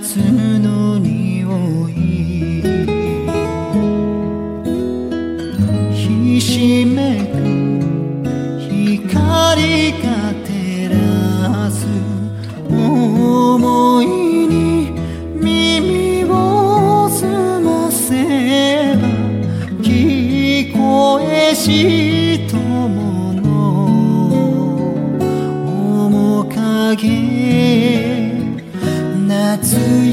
夏の匂いひしめく光が照らず思いに耳を澄ませば聞こえしともの面影 to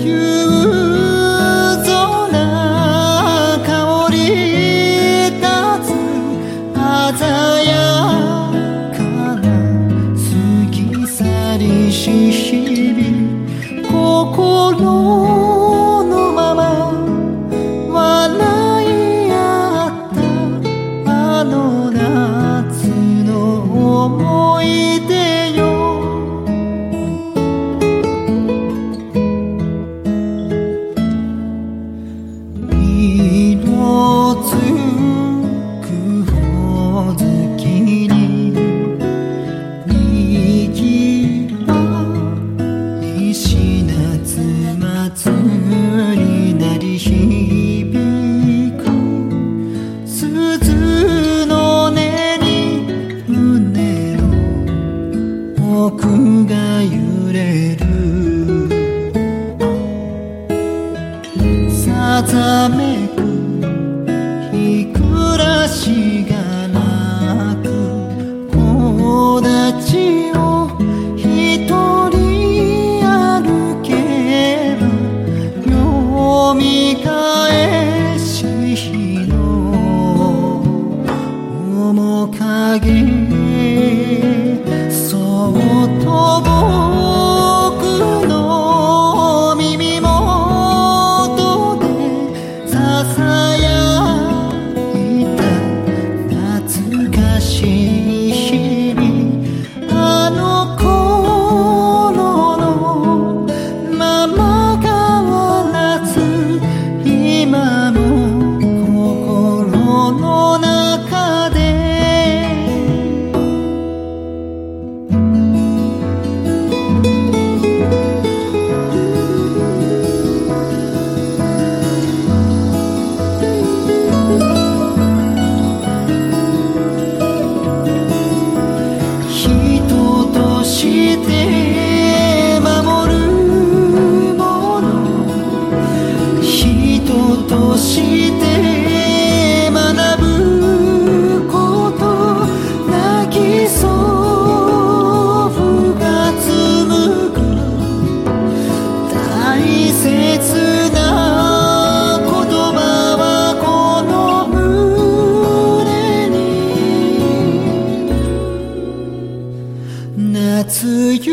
ざめ夏夕